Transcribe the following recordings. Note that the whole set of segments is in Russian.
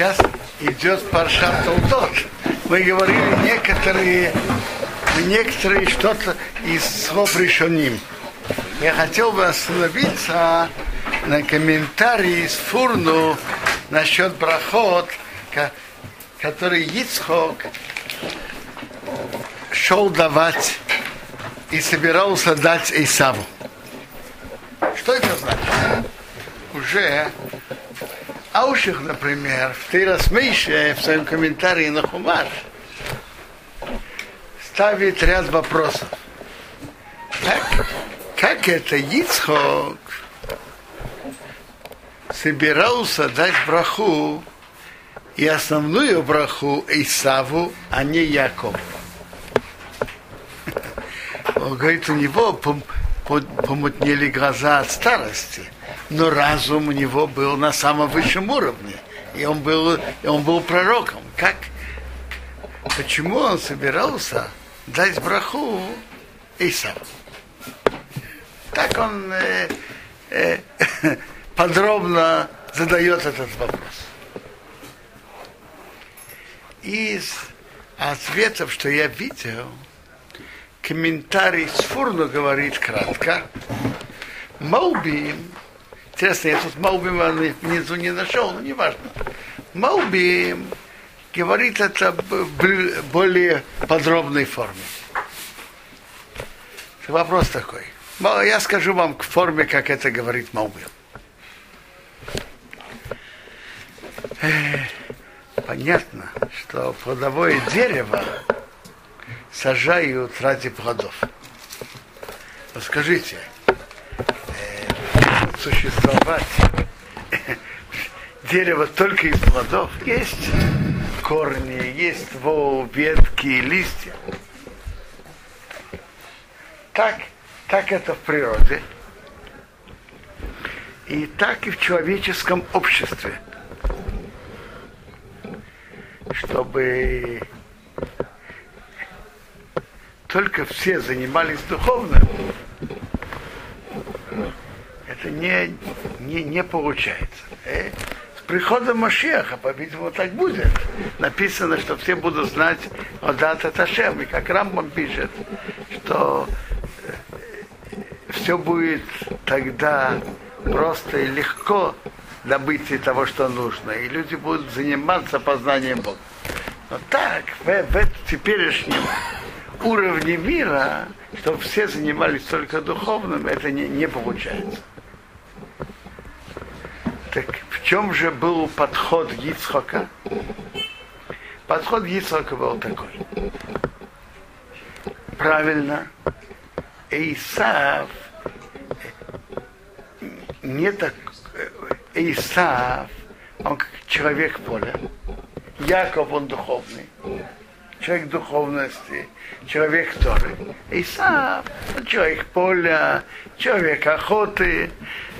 Сейчас идет Паршат Толдот. Мы говорили некоторые, некоторые что-то из слов решеним. Я хотел бы остановиться на комментарии с Фурну насчет брахот, который Ицхок шел давать и собирался дать Исаву. Что это значит? Уже Ауших, например, в Тейрас Мейше, в своем комментарии на Хумаш, ставит ряд вопросов. Как, как это Ицхок собирался дать браху и основную браху Исаву, а не Якову? Он говорит, у него помутнели глаза от старости, но разум у него был на самом высшем уровне, и он был, и он был пророком. Как? Почему он собирался дать браху Исаву? Так он э, э, подробно задает этот вопрос. Из ответов, что я видел, комментарий с Фурну говорит кратко. Маубим, интересно, я тут Маубим внизу не нашел, но не важно. Маубим говорит это в более подробной форме. Вопрос такой. Я скажу вам к форме, как это говорит Маубим. Понятно, что плодовое дерево сажают ради плодов. Скажите, существовать дерево только из плодов есть корни, есть ствол, ветки, листья. Так, так это в природе. И так и в человеческом обществе. Чтобы только все занимались духовным, это не, не, не получается. Э? С приходом Машеха, по-видимому, так будет. Написано, что все будут знать о дата Ташем. И как Рамбам пишет, что э, все будет тогда просто и легко добыть того, что нужно. И люди будут заниматься познанием Бога. Но так, в, в теперешнем уровне мира, чтобы все занимались только духовным, это не, не получается. Так в чем же был подход Ицхока? Подход Ицхока был такой. Правильно, Исав не так, Исав, он как человек поля. Яков, он духовный человек духовности, человек Торы. Исав, человек поля, человек охоты,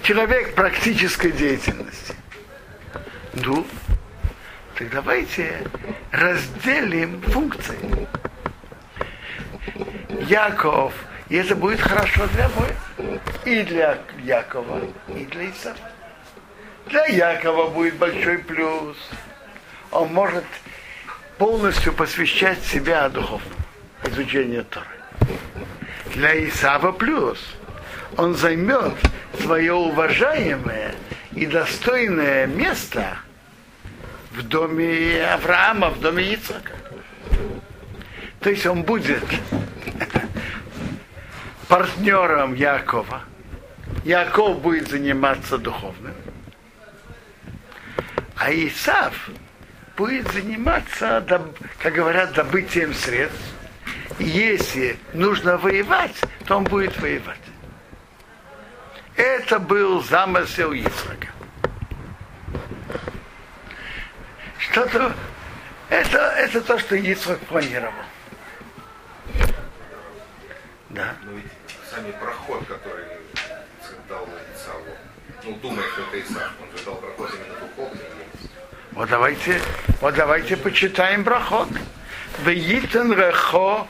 человек практической деятельности. Ну, так давайте разделим функции. Яков, это будет хорошо для обоих. И для Якова, и для Исава. Для Якова будет большой плюс. Он может полностью посвящать себя духовному изучению Торы. Для Исава плюс. Он займет свое уважаемое и достойное место в доме Авраама, в доме Ицака. То есть он будет партнером Якова. Яков будет заниматься духовным. А Исав будет заниматься, как говорят, добытием средств. И если нужно воевать, то он будет воевать. Это был замысел Ицхака. Что-то, это, это то, что Ицхак планировал. Да. Но ведь сами проход, который дал Исаву, ну, думая, что это Исав, он же дал проход именно духовный, вот давайте, вот давайте почитаем брахот. Веитен рехо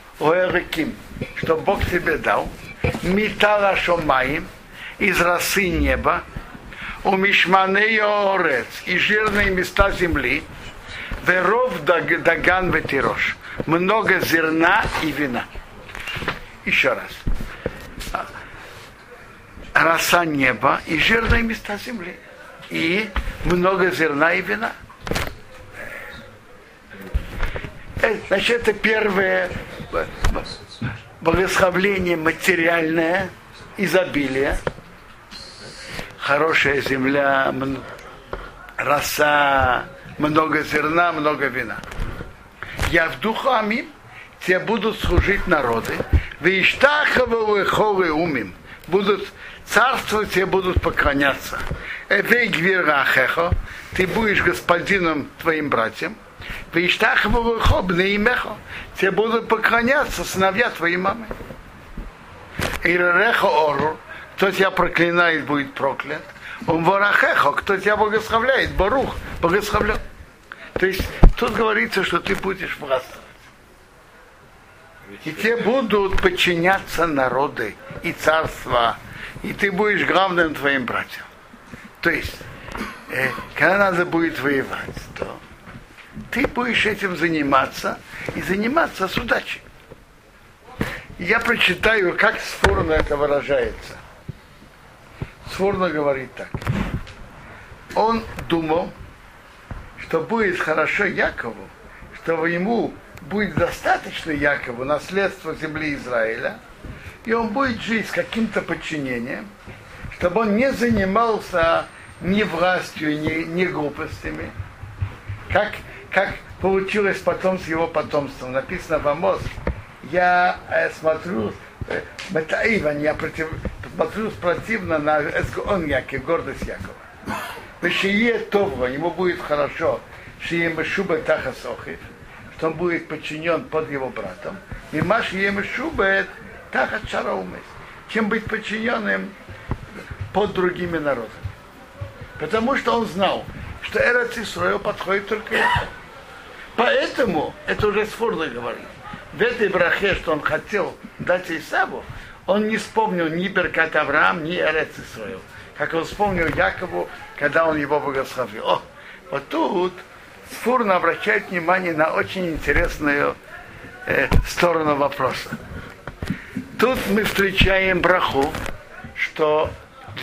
что Бог тебе дал, митала шомаем, из росы неба, у мишманея орец, и жирные места земли, Веров даган ветирош. Много зерна и вина. Еще раз. Роса неба и жирные места земли. И много зерна и вина. Э, значит, это первое благословление материальное, изобилие, хорошая земля, роса, много зерна, много вина. Я в духу амим, тебе будут служить народы, виштаховы хоры умим, будут царствовать, тебе будут поклоняться. Эвей гвирахехо, ты будешь господином твоим братьям, виштаховы хобны имехо, тебе будут поклоняться сыновья твоей мамы. Иререхо ору, кто тебя проклинает, будет проклят. Он ворахехо, кто тебя благословляет, Барух, благословлен. То есть тут говорится, что ты будешь властвовать. И тебе будут подчиняться народы и царства, и ты будешь главным твоим братьям. То есть, э, когда надо будет воевать, то ты будешь этим заниматься и заниматься с удачей. Я прочитаю, как Сфурно это выражается. Сфурно говорит так. Он думал, что будет хорошо Якову, что ему будет достаточно Якову наследство земли Израиля, и он будет жить с каким-то подчинением, чтобы он не занимался ни властью, ни, ни глупостями, как, как получилось потом с его потомством. Написано в Амос, я э, смотрю, э, Метаиван, я против, противно на Эсгон Яков, гордость Якова. Вешие Това, ему будет хорошо, Шиема Шуба Тахасохив, что он будет подчинен под его братом. И Маш Ема Шуба Тахат Шараумес, чем быть подчиненным под другими народами. Потому что он знал, что Эрец Исраил подходит только Яков. Поэтому, это уже Сфурный говорит, в этой брахе, что он хотел дать Исаву, он не вспомнил ни Беркат Авраам, ни Эрец Исраил. Как он вспомнил Якову, когда он его благословил. О, вот тут Сфурно обращает внимание на очень интересную э, сторону вопроса. Тут мы встречаем браху, что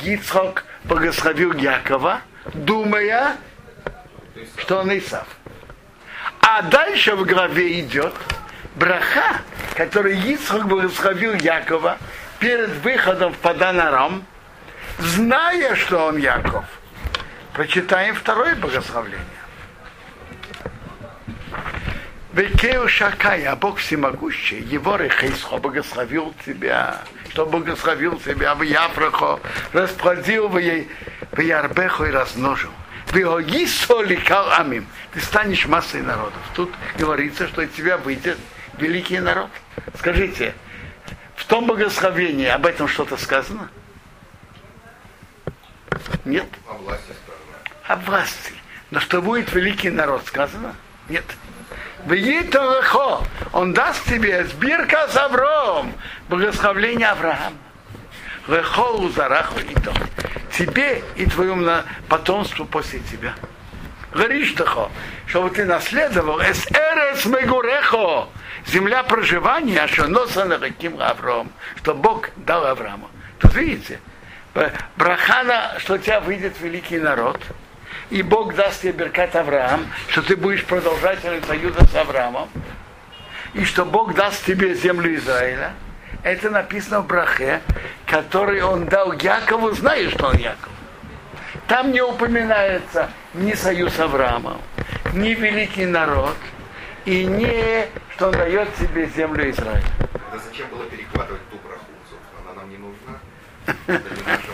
Гицхок благословил Якова, думая, что он Исав. А дальше в главе идет браха, который Ицхак благословил Якова перед выходом в Паданарам, зная, что он Яков. Прочитаем второе благословление. Векеу Шакая, Бог всемогущий, его Рехейсхо благословил тебя, что благословил тебя в Яфрахо, расплодил в Ярбехо и размножил. Ты станешь массой народов. Тут говорится, что из тебя выйдет великий народ. Скажите, в том благословении об этом что-то сказано? Нет. О власти. О власти. Но что будет великий народ сказано? Нет. Он даст тебе сбирка с Авром, благословление Авраама. Лехо узараху и то. Тебе и твоему потомству после тебя. Гориштахо, чтобы ты наследовал эс эрес мегурехо, земля проживания, что носа на каким Авром, что Бог дал Аврааму. Тут видите, брахана, что у тебя выйдет великий народ, и Бог даст тебе Беркат Авраам, что ты будешь продолжателем союза с Авраамом, и что Бог даст тебе землю Израиля, это написано в Брахе, который он дал Якову, знаешь, что он Яков. Там не упоминается ни союз Авраама, ни великий народ, и не, что он дает себе землю Израиля. Да зачем было перекладывать ту браху, собственно? Она нам не нужна. Это не наша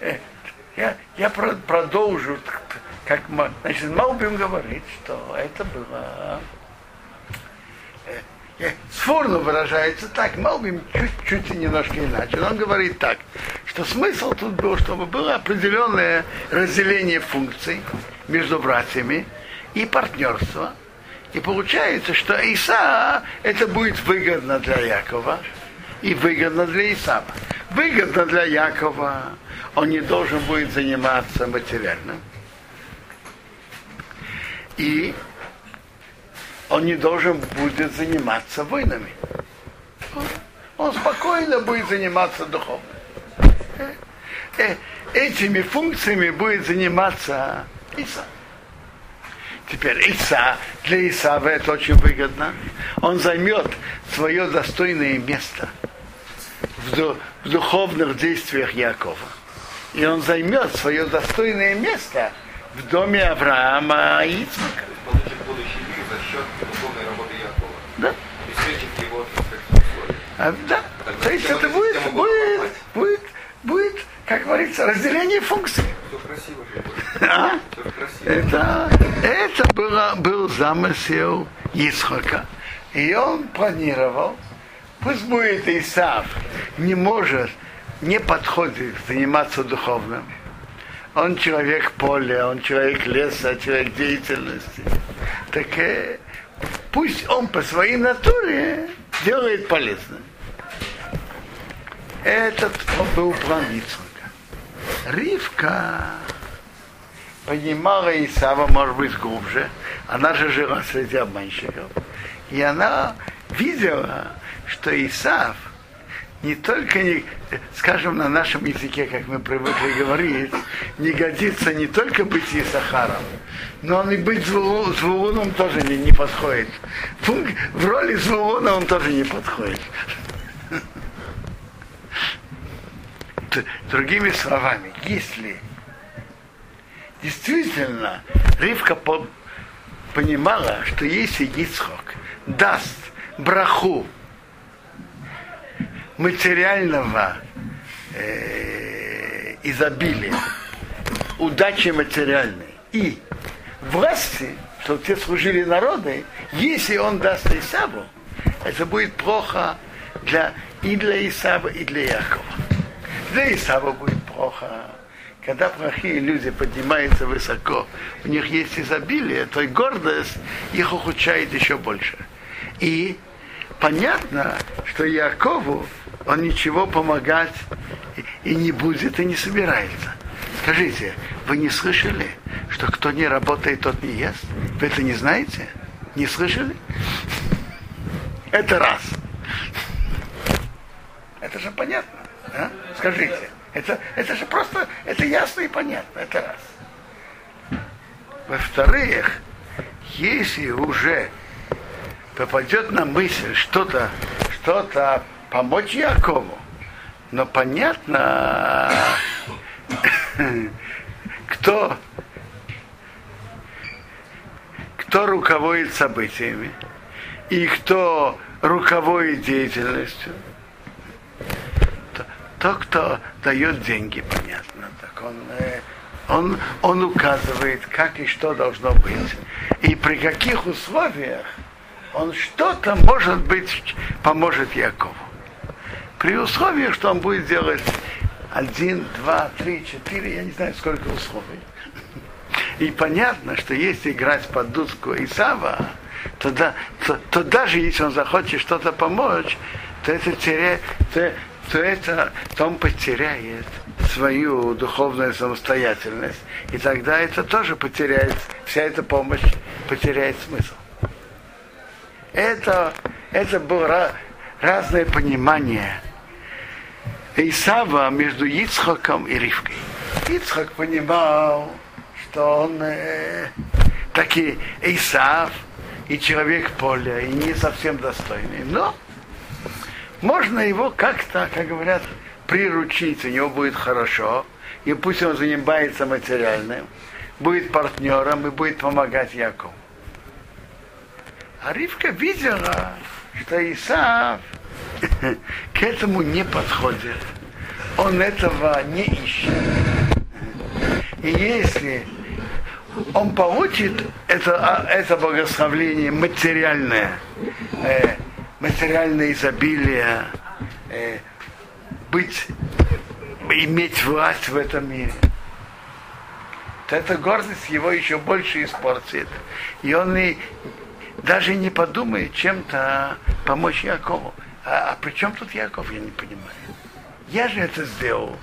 браха. Я, я продолжу, как значит, Малбим говорит, что это было Сфурно выражается так, Малбим чуть-чуть немножко иначе. Он говорит так, что смысл тут был, чтобы было определенное разделение функций между братьями и партнерство. И получается, что Иса это будет выгодно для Якова и выгодно для Исава. выгодно для Якова, он не должен будет заниматься материальным. И он не должен будет заниматься войнами. Он спокойно будет заниматься духовным. Э, э, этими функциями будет заниматься Иса. Теперь Иса, для Исава это очень выгодно. Он займет свое достойное место в, в духовных действиях Якова. И он займет свое достойное место в доме Авраама и Ицмака. Получит будущий мир за счет духовной работы Якова. Да. Обеспечит его условия. А, да. То есть это будет, будет, будет, будет, как говорится, разделение функций. Это, это было, был замысел Исхака. И он планировал, пусть будет Исав, не может, не подходит заниматься духовным. Он человек поля, он человек леса, человек деятельности. Так э, пусть он по своей натуре делает полезным. Этот был план. Ривка понимала Исава, может быть, глубже. Она же жила среди обманщиков. И она видела, что Исав не только, не, скажем, на нашем языке, как мы привыкли говорить, не годится не только быть Исахаром, но он и быть Зву- Звулуном тоже не, не подходит. Функ- В роли Звулуна он тоже не подходит. Другими словами, если действительно Ривка по- понимала, что если Ицхок даст браху материального э, изобилия, удачи материальной и власти, чтобы те служили народы, если он даст Исаву, это будет плохо для, и для Исава, и для Якова. Для Исава будет плохо. Когда плохие люди поднимаются высоко, у них есть изобилие, то и гордость их ухудшает еще больше. И понятно, что Якову он ничего помогать и, не будет, и не собирается. Скажите, вы не слышали, что кто не работает, тот не ест? Вы это не знаете? Не слышали? Это раз. Это же понятно. а? Скажите. Это, это же просто, это ясно и понятно. Это раз. Во-вторых, если уже попадет на мысль что-то, что-то помочь Якову, но понятно, кто, кто руководит событиями и кто руководит деятельностью. То- Тот, кто дает деньги, понятно, так он, э, он, он указывает, как и что должно быть. И при каких условиях он что-то, может быть, поможет Якову. При условии, что он будет делать один, два, три, четыре, я не знаю, сколько условий. И понятно, что если играть под дудку Исава, то, да, то, то даже если он захочет что-то помочь, то это теряет, то, то это то он потеряет свою духовную самостоятельность. И тогда это тоже потеряет, вся эта помощь потеряет смысл. Это, это было разное понимание Исава между Ицхаком и Ривкой. Ицхак понимал, что он э, таки Исав и человек поля, и не совсем достойный. Но можно его как-то, как говорят, приручить, у него будет хорошо, и пусть он занимается материальным, будет партнером и будет помогать Якову. А Ривка видела, что Исав к этому не подходит. Он этого не ищет. И если он получит это, а, это благословление материальное, э, материальное изобилие, э, быть, иметь власть в этом мире, то эта гордость его еще больше испортит. И он и даже не подумает чем-то помочь Якову. А, а при чем тут Яков, я не понимаю. я же это сделал,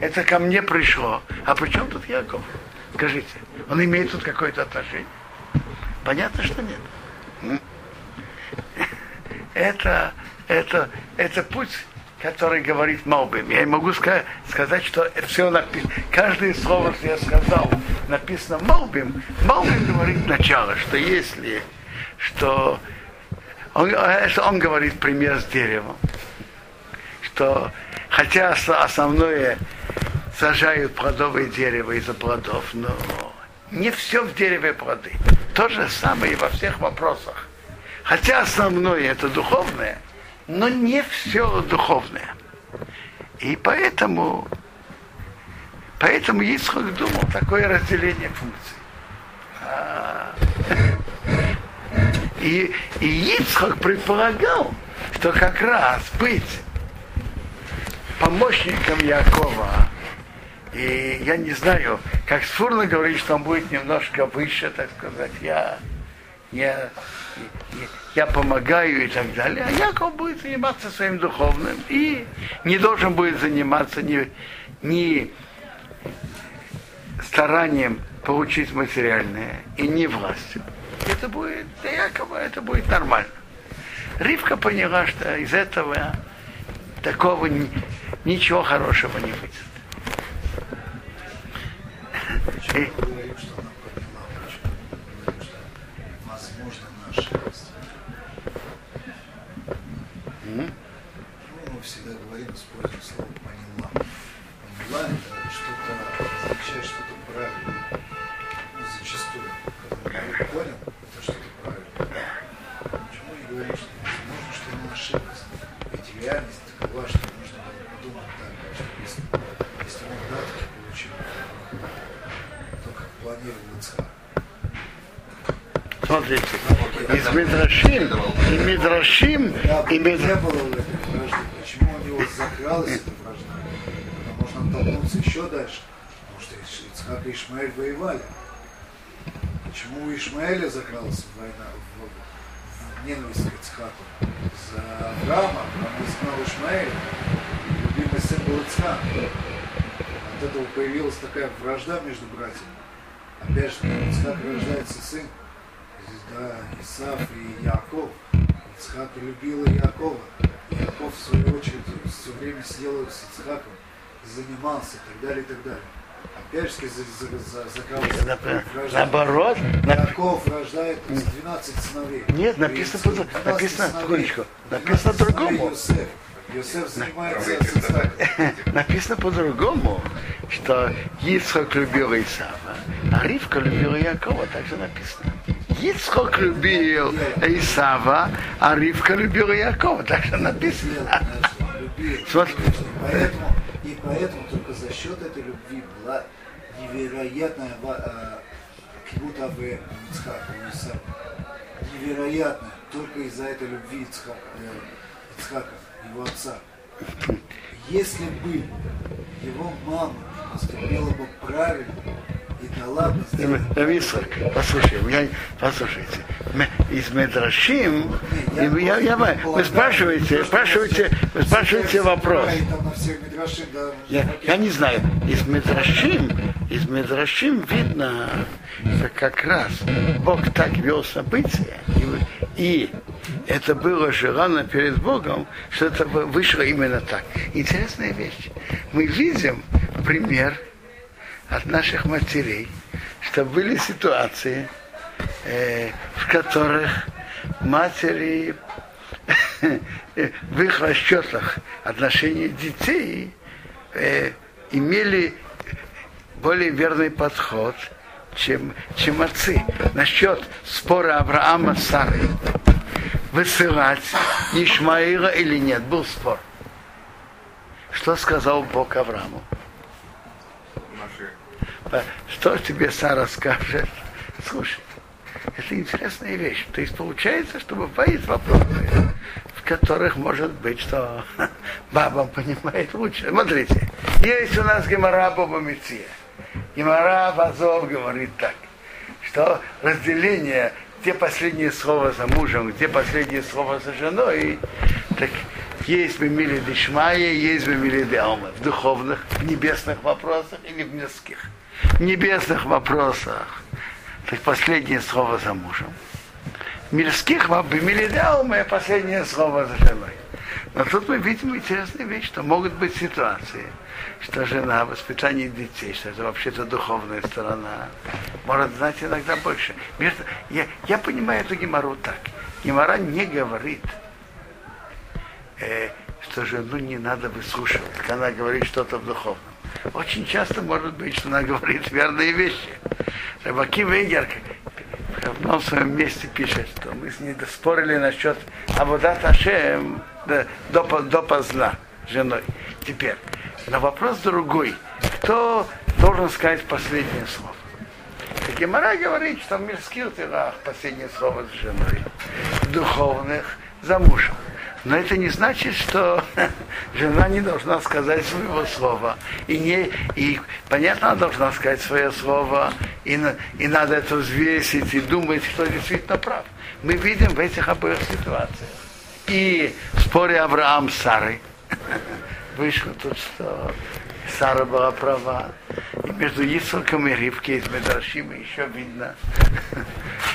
это ко мне пришло. А при чем тут Яков? Скажите, он имеет тут какое-то отношение? Понятно, что нет. Это, это, это путь, который говорит Малбим. Я могу сказать, сказать что все написано, каждое слово, что я сказал, написано Малбим. Малбим говорит начало, что если, что он, он говорит пример с деревом, что хотя основное сажают плодовые дерево из-за плодов, но не все в дереве плоды. То же самое и во всех вопросах. Хотя основное это духовное, но не все духовное. И поэтому, поэтому Ицхок думал такое разделение функций. А, и, и Ицхок предполагал, что как раз быть помощником Якова и я не знаю, как Сфурно говорит, что он будет немножко выше, так сказать, я, я, я помогаю и так далее. А Яков будет заниматься своим духовным и не должен будет заниматься ни, ни старанием получить материальное и не властью. Это будет для Якова, это будет нормально. Ривка поняла, что из этого такого ничего хорошего не выйдет. Почему Ицхак и Ишмаэль воевали. Почему у Ишмаэля закралась война, в, в ненависть к Ицхаку? За Авраама, он изгнал Ишмаэля. Любимый сын был Ицхак. От этого появилась такая вражда между братьями. Опять же, у Ицхака рождается сын, да, Исав и Яков. Ицхак любил Якова. Яков, в свою очередь, все время сидел с Ицхаком, занимался и так далее, и так далее. Опять же, за, за, за, закралась Напра- вражда. Наоборот, на- Яков рождает 12 сыновей. Нет, написано по- 12 написано, секундочку, 12 написано по-другому. Йосеф. Занимается написано по-другому, что Ицхок любил Исава, а Ривка любила Якова, так же написано. Ицхок любил Исава, а Ривка любила Якова, так же написано. Поэтому, и поэтому только за счет этой любви невероятная ва- э, как будто бы у Ицхака, у Исаака. Невероятная, только из-за этой любви Ицхака, э, Ицхака, его отца. Если бы его мама поступила бы правильно сделать Рависок, послушай, я, послушайте, из Медрашим, Я я, вы спрашиваете, спрашиваете, вы спрашиваете вопрос. Я, я не знаю, из Медрашим, из Медрашим видно, что как раз Бог так вел события, и, и это было желано перед Богом, что это вы- вышло именно так. Интересная вещь. Мы видим пример от наших матерей, что были ситуации, э, в которых матери в их расчетах отношения детей э, имели более верный подход, чем, чем отцы. Насчет спора Авраама с Сарой. Высылать Ишмаила или нет, был спор. Что сказал Бог Аврааму? Э, Что тебе Сара скажет? Слушай, это интересная вещь. То есть получается, что бывают вопросы, в которых может быть, что баба понимает лучше. Смотрите, есть у нас Гемора Боба Меция. Гемора Вазов говорит так, что разделение, где последнее слово за мужем, где последнее слово за женой, так Есть Бемили Дишмая, есть Бемили Деома. В духовных, в небесных вопросах или в мирских. Небесных вопросах. Есть последнее слово за мужем. Мирских Бемили Деома последнее слово за женой. Но тут мы видим интересную вещь, что могут быть ситуации, что жена, воспитание детей, что это вообще-то духовная сторона, может знать иногда больше. Я, я понимаю эту гемору так. Гемора не говорит, э, что жену не надо выслушивать, она говорит что-то в духовном. Очень часто может быть, что она говорит верные вещи. Рыбаки Вейгер в одном своем месте пишет, что мы с ней спорили насчет Абудат Ашем до, до, поздна женой. Теперь, на вопрос другой. Кто должен сказать последнее слово? Гемора говорит, что в мирских делах последнее слово с женой, духовных за. Но это не значит, что жена не должна сказать своего слова. И, не, и понятно, она должна сказать свое слово, и, и надо это взвесить и думать, что действительно прав. Мы видим в этих обоих ситуациях. И в споре Авраам с Сарой вышло тут, что Сара была права. И между Исаком и Ривкой из Медрашима еще видно,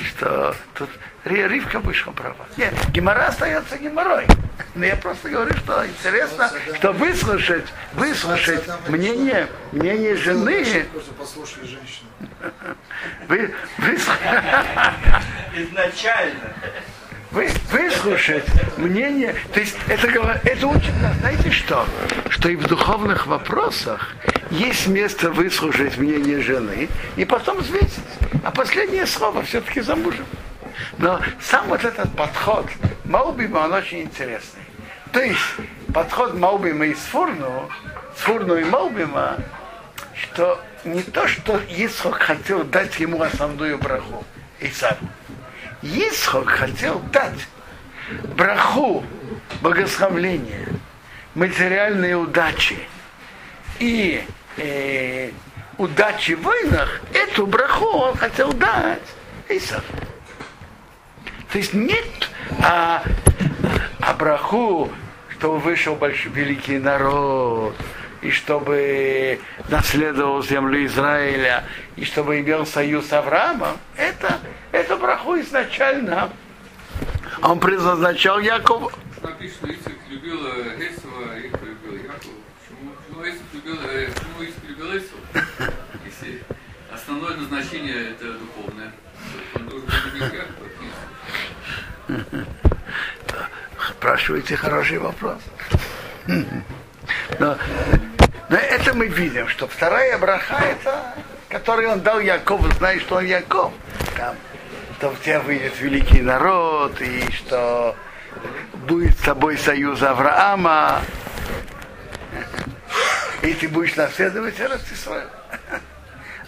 что тут Ривка вышла права. Нет, Гемора остается геморой. Но я просто говорю, что интересно, что выслушать, выслушать мнение, мнение жены. Послушали женщину. Вы, выслушать. Изначально вы, выслушать мнение, то есть это, это учит нас, знаете что? Что и в духовных вопросах есть место выслушать мнение жены и потом взвесить. А последнее слово все-таки за мужем. Но сам вот этот подход Маубима, он очень интересный. То есть подход Маубима и Сфурну, Сфурну и Маубима, что не то, что Исхок хотел дать ему основную браху Исаву. Исхок хотел дать браху, богословление, материальные удачи. И э, удачи в войнах, эту браху он хотел дать. Исав. То есть нет а, а браху, чтобы вышел большой, великий народ, и чтобы наследовал землю Израиля, и чтобы имел союз с Авраамом, это, это браху изначально. Он предназначал Якову. Написано, Ицик любил Эсова, Ицик любил Якова. Почему, почему Ицик любил, почему Ицик любил Эсова? Если основное назначение это духовное, он должен быть Спрашиваете хороший вопрос. Но но это мы видим, что вторая браха, это, которую он дал Якову, знаешь, что он Яков. Там, что в тебя выйдет великий народ, и что будет с тобой союз Авраама, и ты будешь наследовать Ростисраил.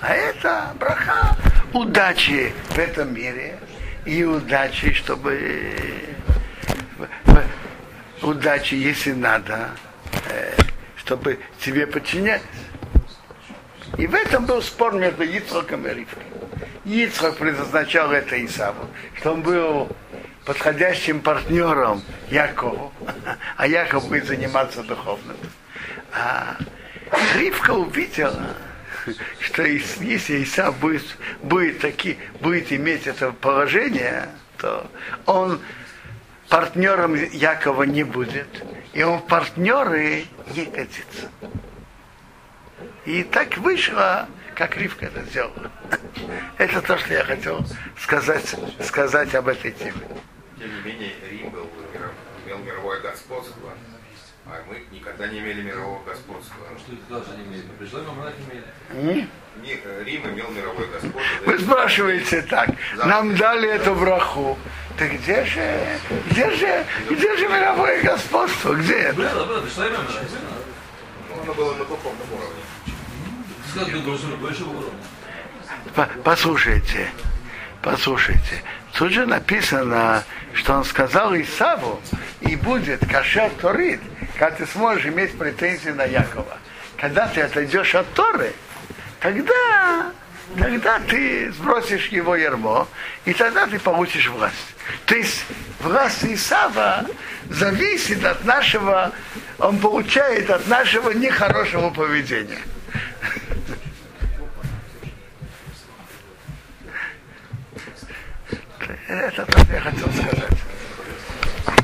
А это браха удачи в этом мире и удачи, чтобы удачи, если надо, чтобы тебе подчинять. И в этом был спор между Ицхоком и Ривкой. Ицхок предназначал это Исаву, что он был подходящим партнером Якову, а Яков будет заниматься духовным. А Ривка увидела, что если Исав будет, будет, таки, будет иметь это положение, то он партнером Якова не будет, и он в партнеры не годится. И так вышло, как Ривка это сделала. Это то, что я хотел сказать, сказать об этой теме. Тем не менее, Рим был, имел мировое господство, а мы никогда не имели мирового господства. Что это даже не имели? Пришло не имели. Рим имел мировое господство. Вы спрашиваете так, нам дали эту браху. Так где же, где же, где же мировое господство? Где это? Было, было, пришло имя Ну, оно было на духовном уровне. Послушайте, послушайте. Тут же написано, что он сказал Исаву, и будет кашер Торит, когда ты сможешь иметь претензии на Якова. Когда ты отойдешь от Торы, тогда тогда ты сбросишь его ярмо, и тогда ты получишь власть. То есть власть Исава зависит от нашего, он получает от нашего нехорошего поведения. Это то, что я хотел сказать.